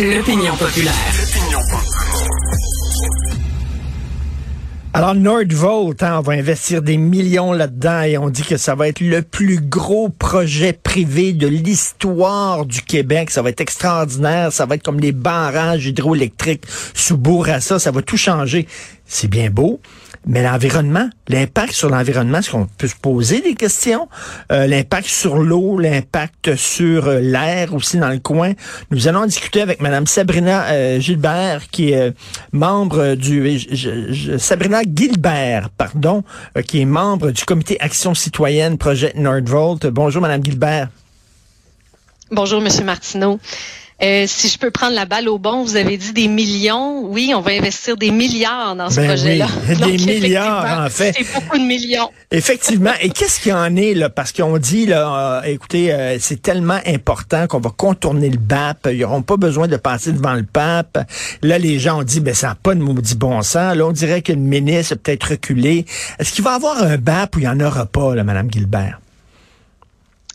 L'opinion populaire. Alors, Nordvolt, hein, on va investir des millions là-dedans et on dit que ça va être le plus gros projet privé de l'histoire du Québec. Ça va être extraordinaire. Ça va être comme les barrages hydroélectriques sous Bourassa. Ça va tout changer. C'est bien beau. Mais l'environnement, l'impact sur l'environnement, est-ce qu'on peut se poser des questions? Euh, l'impact sur l'eau, l'impact sur euh, l'air aussi dans le coin. Nous allons discuter avec Madame Sabrina euh, Gilbert, qui est membre du... Sabrina Gilbert, pardon, qui est membre du comité Action citoyenne Projet Nordvolt. Bonjour, Madame Gilbert. Bonjour, Monsieur Martineau. Euh, si je peux prendre la balle au bon, vous avez dit des millions. Oui, on va investir des milliards dans ce ben projet-là. des milliards, en fait. C'est beaucoup de millions. Effectivement. Et qu'est-ce qu'il y en est, là? Parce qu'on dit, là, euh, écoutez, euh, c'est tellement important qu'on va contourner le BAP. Ils n'auront pas besoin de passer devant le pape. Là, les gens ont dit, ben, ça n'a pas de maudit bon sens. Là, on dirait que le ministre peut-être reculé. Est-ce qu'il va y avoir un BAP ou il n'y en aura pas, là, Mme Gilbert?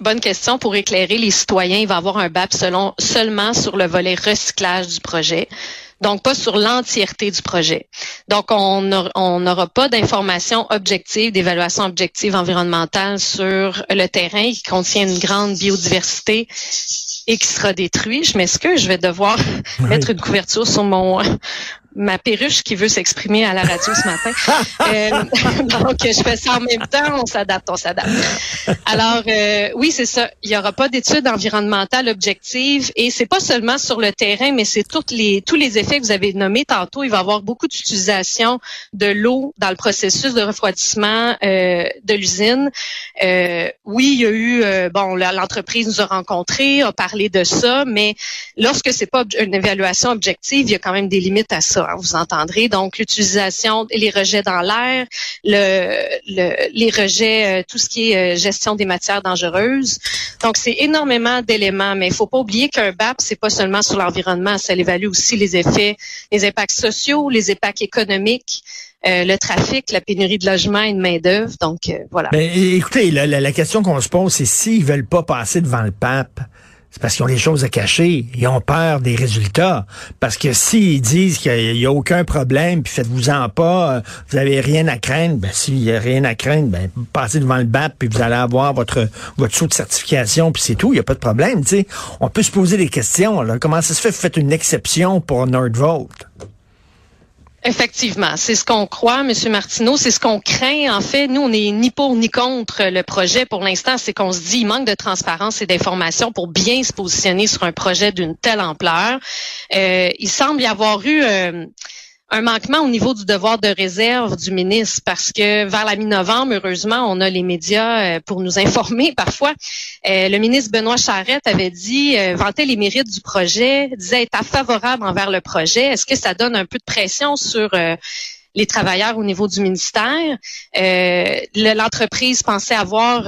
Bonne question pour éclairer les citoyens. Il va avoir un BAP selon, seulement sur le volet recyclage du projet. Donc, pas sur l'entièreté du projet. Donc, on n'aura pas d'informations objectives, d'évaluation objective environnementale sur le terrain qui contient une grande biodiversité et qui sera détruit. Je m'excuse, je vais devoir mettre une couverture sur mon ma perruche qui veut s'exprimer à la radio ce matin. Euh, donc, je fais ça en même temps, on s'adapte, on s'adapte. Alors, euh, oui, c'est ça. Il n'y aura pas d'études environnementales objectives et c'est pas seulement sur le terrain, mais c'est toutes les, tous les effets que vous avez nommés tantôt. Il va y avoir beaucoup d'utilisation de l'eau dans le processus de refroidissement euh, de l'usine. oui, il y a eu, bon, l'entreprise nous a rencontrés, a parlé de ça, mais lorsque c'est pas une évaluation objective, il y a quand même des limites à ça. Vous entendrez. Donc, l'utilisation, les rejets dans l'air, le, les rejets, euh, tout ce qui est euh, gestion des matières dangereuses. Donc, c'est énormément d'éléments, mais il faut pas oublier qu'un BAP, c'est pas seulement sur l'environnement, ça évalue aussi les effets, les impacts sociaux, les impacts économiques. Euh, le trafic, la pénurie de logement et de main-d'œuvre. Donc, voilà. Mais écoutez, la, la question qu'on se pose, c'est s'ils veulent pas passer devant le pape, c'est parce qu'ils ont des choses à cacher. Ils ont peur des résultats. Parce que s'ils disent qu'il n'y a, aucun problème, puis faites-vous-en pas, euh, vous avez rien à craindre, ben s'il n'y a rien à craindre, ben passez devant le BAP, puis vous allez avoir votre votre saut de certification, puis c'est tout, il n'y a pas de problème. sais. On peut se poser des questions. Là. Comment ça se fait? Que vous faites une exception pour Nordvolt? Effectivement, c'est ce qu'on croit, Monsieur Martineau, c'est ce qu'on craint. En fait, nous, on n'est ni pour ni contre le projet. Pour l'instant, c'est qu'on se dit il manque de transparence et d'information pour bien se positionner sur un projet d'une telle ampleur. Euh, il semble y avoir eu euh, un manquement au niveau du devoir de réserve du ministre parce que vers la mi-novembre, heureusement, on a les médias euh, pour nous informer parfois. Euh, le ministre Benoît Charette avait dit, euh, vantait les mérites du projet, disait être favorable envers le projet. Est-ce que ça donne un peu de pression sur les travailleurs au niveau du ministère? L'entreprise pensait avoir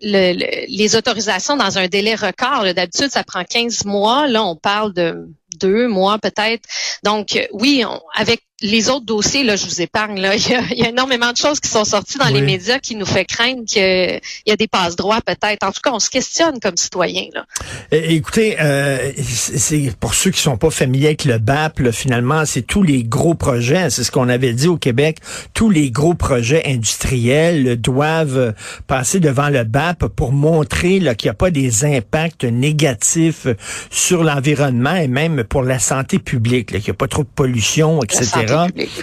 les autorisations dans un délai record. D'habitude, ça prend 15 mois. Là, on parle de deux mois peut-être. Donc oui, avec les autres dossiers, là, je vous épargne. Là, il y a, énormément de choses qui sont sorties dans les médias qui nous fait craindre qu'il y a des passe droits peut-être. En tout cas, on se questionne comme citoyen. Là. Écoutez, euh, c'est pour ceux qui sont pas familiers avec le BAP, finalement, c'est tous les gros projets. C'est ce qu'on avait dit au Québec. Tous les gros projets industriels doivent passer devant le BAP pour montrer qu'il n'y a pas des impacts négatifs sur l'environnement et même pour la santé publique, qu'il n'y a pas trop de pollution, etc.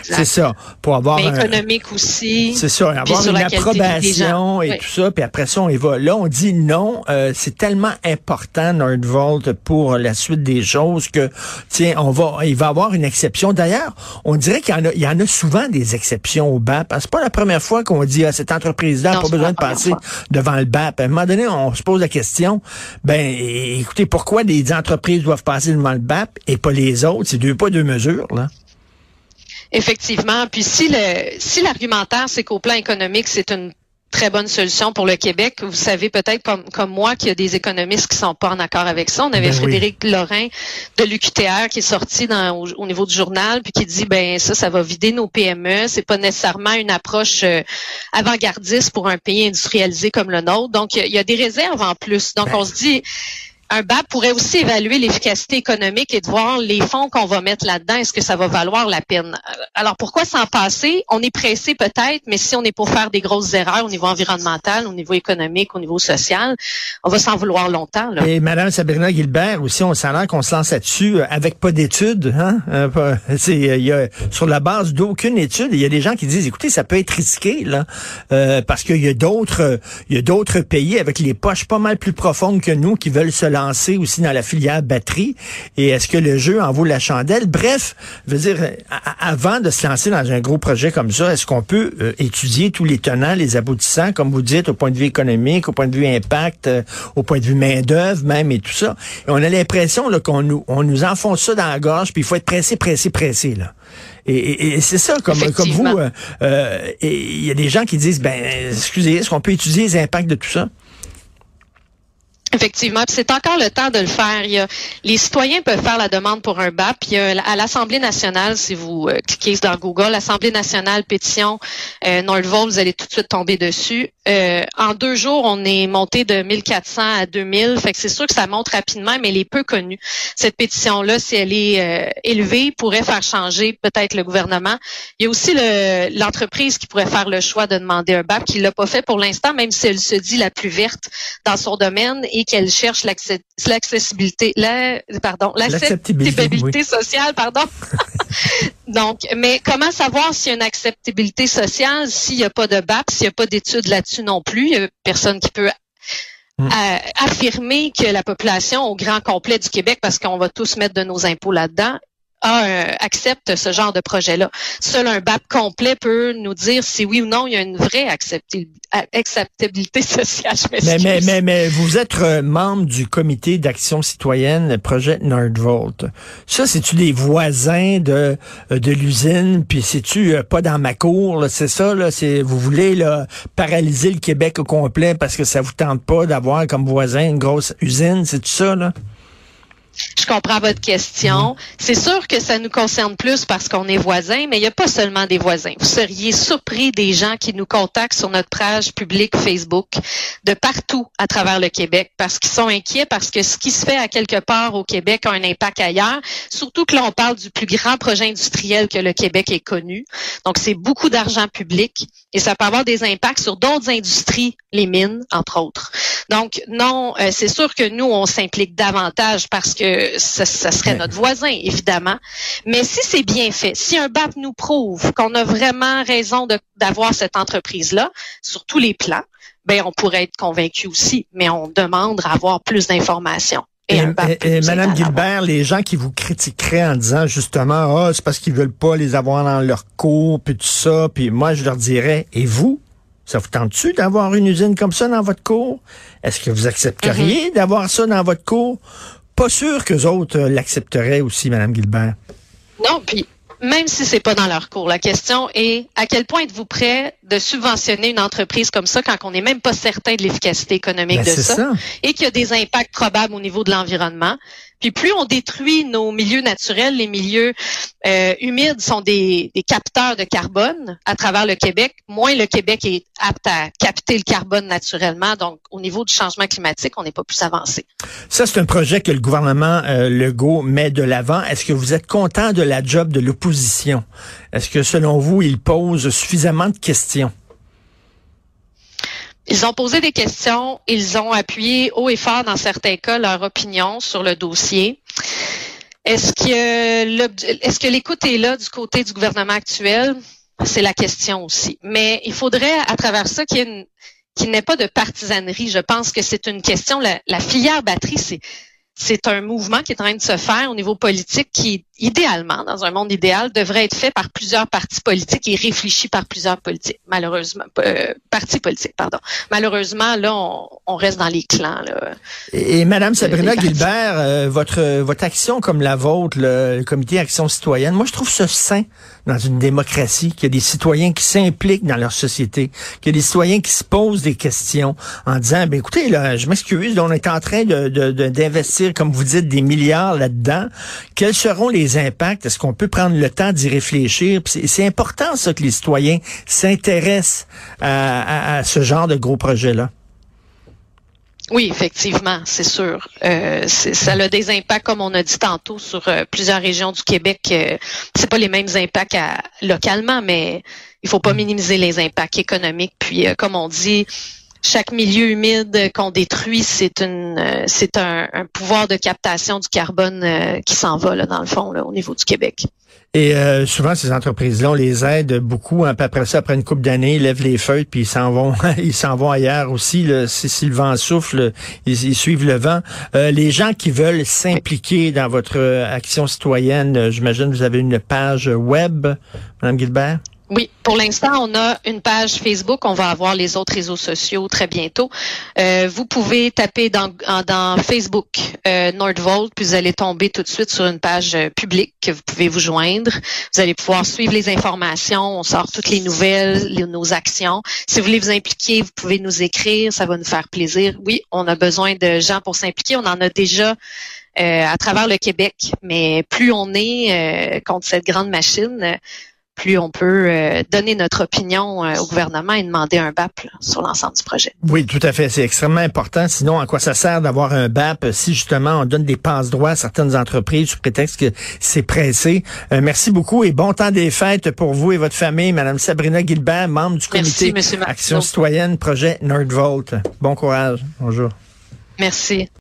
C'est ça. Pour avoir Mais économique aussi. C'est ça. Avoir une approbation et tout ça. Puis après ça, on y va. Là, on dit non. Euh, c'est tellement important Nordvolt pour la suite des choses que tiens, on va, il va avoir une exception. D'ailleurs, on dirait qu'il y en a, il y en a souvent des exceptions au BAP. C'est pas la première fois qu'on dit à cette entreprise-là n'a pas besoin de passer devant le BAP. À un moment donné, on se pose la question. Ben, écoutez, pourquoi des entreprises doivent passer devant le BAP et pas les autres? C'est deux pas deux mesures là. Effectivement. Puis si le si l'argumentaire, c'est qu'au plan économique, c'est une très bonne solution pour le Québec. Vous savez peut-être comme, comme moi qu'il y a des économistes qui sont pas en accord avec ça. On avait ben Frédéric Lorrain de l'UQTR qui est sorti dans, au, niveau du journal puis qui dit ben ça, ça va vider nos PME. C'est pas nécessairement une approche euh, avant-gardiste pour un pays industrialisé comme le nôtre. Donc il y, a des réserves en plus. Donc ben on se dit un BAP pourrait aussi évaluer l'efficacité économique et de voir les fonds qu'on va mettre là-dedans, est-ce que ça va valoir la peine? Alors pourquoi s'en passer? On est pressé peut-être, mais si on est pour faire des grosses erreurs au niveau environnemental, au niveau économique, au niveau social, on va s'en vouloir longtemps. Là. Et Madame Sabrina Gilbert, aussi, on sent qu'on se lance là-dessus euh, avec pas d'études. Hein? Euh, y a, sur la base d'aucune étude, il y a des gens qui disent, écoutez, ça peut être risqué là, euh, parce qu'il y a d'autres, y a d'autres pays avec les poches pas mal plus profondes que nous qui veulent se lancer aussi dans la filière batterie. Et est-ce que le jeu en vaut la chandelle? Bref, je veux dire, avant de se lancer dans un gros projet comme ça, est-ce qu'on peut euh, étudier tous les tenants, les aboutissants, comme vous dites, au point de vue économique, au point de vue impact, euh, au point de vue main-d'œuvre même et tout ça? Et on a l'impression qu'on nous, on nous enfonce ça dans la gorge, puis il faut être pressé, pressé, pressé. Là. Et, c'est ça, comme, comme vous, euh, il y a des gens qui disent, ben, excusez, est-ce qu'on peut étudier les impacts de tout ça? Effectivement, c'est encore le temps de le faire. Il y a, les citoyens peuvent faire la demande pour un BAP. Il y a, à l'Assemblée nationale, si vous euh, cliquez dans Google, l'Assemblée nationale pétition euh, Nordvolt, vous allez tout de suite tomber dessus. Euh, en deux jours, on est monté de 1400 à 2000. Fait que c'est sûr que ça monte rapidement, mais elle est peu connue. Cette pétition-là, si elle est euh, élevée, pourrait faire changer peut-être le gouvernement. Il y a aussi l'entreprise qui pourrait faire le choix de demander un BAP, qui l'a pas fait pour l'instant, même si elle se dit la plus verte dans son domaine et qu'elle cherche l'accessibilité, la, pardon, l'acceptabilité sociale, pardon. Donc, mais comment savoir s'il y a une acceptabilité sociale s'il n'y a pas de BAP, s'il n'y a pas d'études là-dessus non plus? Il n'y a personne qui peut hmm. affirmer que la population au grand complet du Québec, parce qu'on va tous mettre de nos impôts là-dedans, euh, accepte ce genre de projet-là. Seul un BAP complet peut nous dire si oui ou non il y a une vraie acceptabilité sociale. mais, mais, mais, mais, vous êtes euh, membre du comité d'action citoyenne Projet Nordvolt. Ça, c'est-tu des voisins de, euh, de l'usine, puis c'est-tu pas dans ma cour, c'est ça, là, c'est vous voulez là, paralyser le Québec au complet parce que ça vous tente pas d'avoir comme voisin une grosse usine, c'est tout ça, là? Je comprends votre question. Mhm. C'est sûr que ça nous concerne plus parce qu'on est voisins, mais il n'y a pas seulement des voisins. Vous seriez surpris des gens qui nous contactent sur notre page publique Facebook de partout à travers le Québec parce qu'ils sont inquiets parce que ce qui se fait à quelque part au Québec a un impact ailleurs. Surtout que là, on parle du plus grand projet industriel que le Québec ait connu. Donc, c'est beaucoup d'argent public et ça peut avoir des impacts sur d'autres industries, les mines, entre autres. Donc, non, euh, c'est sûr que nous, on s'implique davantage parce que ça, serait notre voisin, évidemment. Mais si c'est bien fait, si un BAP nous prouve qu'on a vraiment raison d'avoir cette entreprise-là sur tous les plans, ben on pourrait être convaincu aussi, mais on demande à avoir plus d'informations. Et, Madame Gilbert, les gens qui vous critiqueraient en disant justement, ah, c'est parce qu'ils veulent pas les avoir dans leur cours, puis tout ça, puis moi je leur dirais, et vous, ça vous tente-tu d'avoir une usine comme ça dans votre cours? Est-ce que vous accepteriez mm-hmm. d'avoir ça dans votre cours? Pas sûr que autres euh, l'accepteraient aussi, Mme Gilbert. Non, puis même si c'est pas dans leur cours, la question est à quel point êtes-vous prêt de subventionner une entreprise comme ça quand on n'est même pas certain de l'efficacité économique ben, de ça, et qu'il y a des impacts probables au niveau de l'environnement? Puis plus on détruit nos milieux naturels, les milieux euh, humides sont des, capteurs de carbone à travers le Québec, moins le Québec est apte à capter le carbone naturellement. Donc, au niveau du changement climatique, on n'est pas plus avancé. Ça, c'est un projet que le gouvernement euh, Legault met de l'avant. Est-ce que vous êtes content de la job de l'opposition? Est-ce que, selon vous, il pose suffisamment de questions? Ils ont posé des questions, ils ont appuyé haut et fort dans certains cas leur opinion sur le dossier. Est-ce que l'écoute est là du côté du gouvernement actuel? C'est la question aussi. Mais il faudrait, à travers ça, qu'il n'y ait, pas de partisanerie. Je pense que c'est une question. La filière batterie, c'est c'est un mouvement qui est en train de se faire au niveau politique qui, idéalement, dans un monde idéal, devrait être fait par plusieurs partis politiques et réfléchi par plusieurs politiques, malheureusement, euh, partis politiques, pardon. Malheureusement, là, on, reste dans les clans. Là, et, Madame Sabrina Gilbert, euh, votre votre action comme la vôtre, le, Comité Action Citoyenne, moi, je trouve ça sain dans une démocratie, qu'il y a des citoyens qui s'impliquent dans leur société, qu'il y a des citoyens qui se posent des questions en disant, ben écoutez, là, je m'excuse, on est en train de d'investir comme vous dites, des milliards là-dedans. Quels seront les impacts? Est-ce qu'on peut prendre le temps d'y réfléchir? C'est important, ça, que les citoyens s'intéressent à, ce genre de gros projets-là. Oui, effectivement, c'est sûr. Euh, ça a des impacts, comme on a dit tantôt, sur euh, plusieurs régions du Québec. Euh, c'est pas les mêmes impacts localement, mais il faut pas mm. minimiser les impacts économiques. Puis, euh, comme on dit, chaque milieu humide qu'on détruit, c'est une, c'est un, pouvoir de captation du carbone qui s'en va là, dans le fond, là, au niveau du Québec. Et euh, souvent, ces entreprises-là, on les aide beaucoup. Hein, après ça, après une coupe d'années, ils lèvent les feuilles, puis ils s'en vont, ils s'en vont ailleurs aussi. Là, si, le vent souffle, ils, suivent le vent. Euh, les gens qui veulent s'impliquer dans votre action citoyenne, euh, j'imagine vous avez une page web, Madame Gilbert? Oui, pour l'instant, on a une page Facebook. On va avoir les autres réseaux sociaux très bientôt. Euh, vous pouvez taper dans, dans Facebook euh, Nordvolt, puis vous allez tomber tout de suite sur une page euh, publique que vous pouvez vous joindre. Vous allez pouvoir suivre les informations. On sort toutes les nouvelles, nos actions. Si vous voulez vous impliquer, vous pouvez nous écrire. Ça va nous faire plaisir. Oui, on a besoin de gens pour s'impliquer. On en a déjà euh, à travers le Québec, mais plus on est contre cette grande machine, plus on peut euh, donner notre opinion euh, au gouvernement et demander un BAP sur l'ensemble du projet. Oui, tout à fait. C'est extrêmement important. Sinon, à quoi ça sert d'avoir un BAP si justement on donne des passe-droits à certaines entreprises sous prétexte que c'est pressé? Euh, merci beaucoup et bon temps des fêtes pour vous et votre famille. Madame Sabrina Gilbert, membre du comité Action citoyenne, projet Nerdvolt. Bon courage. Bonjour. Merci.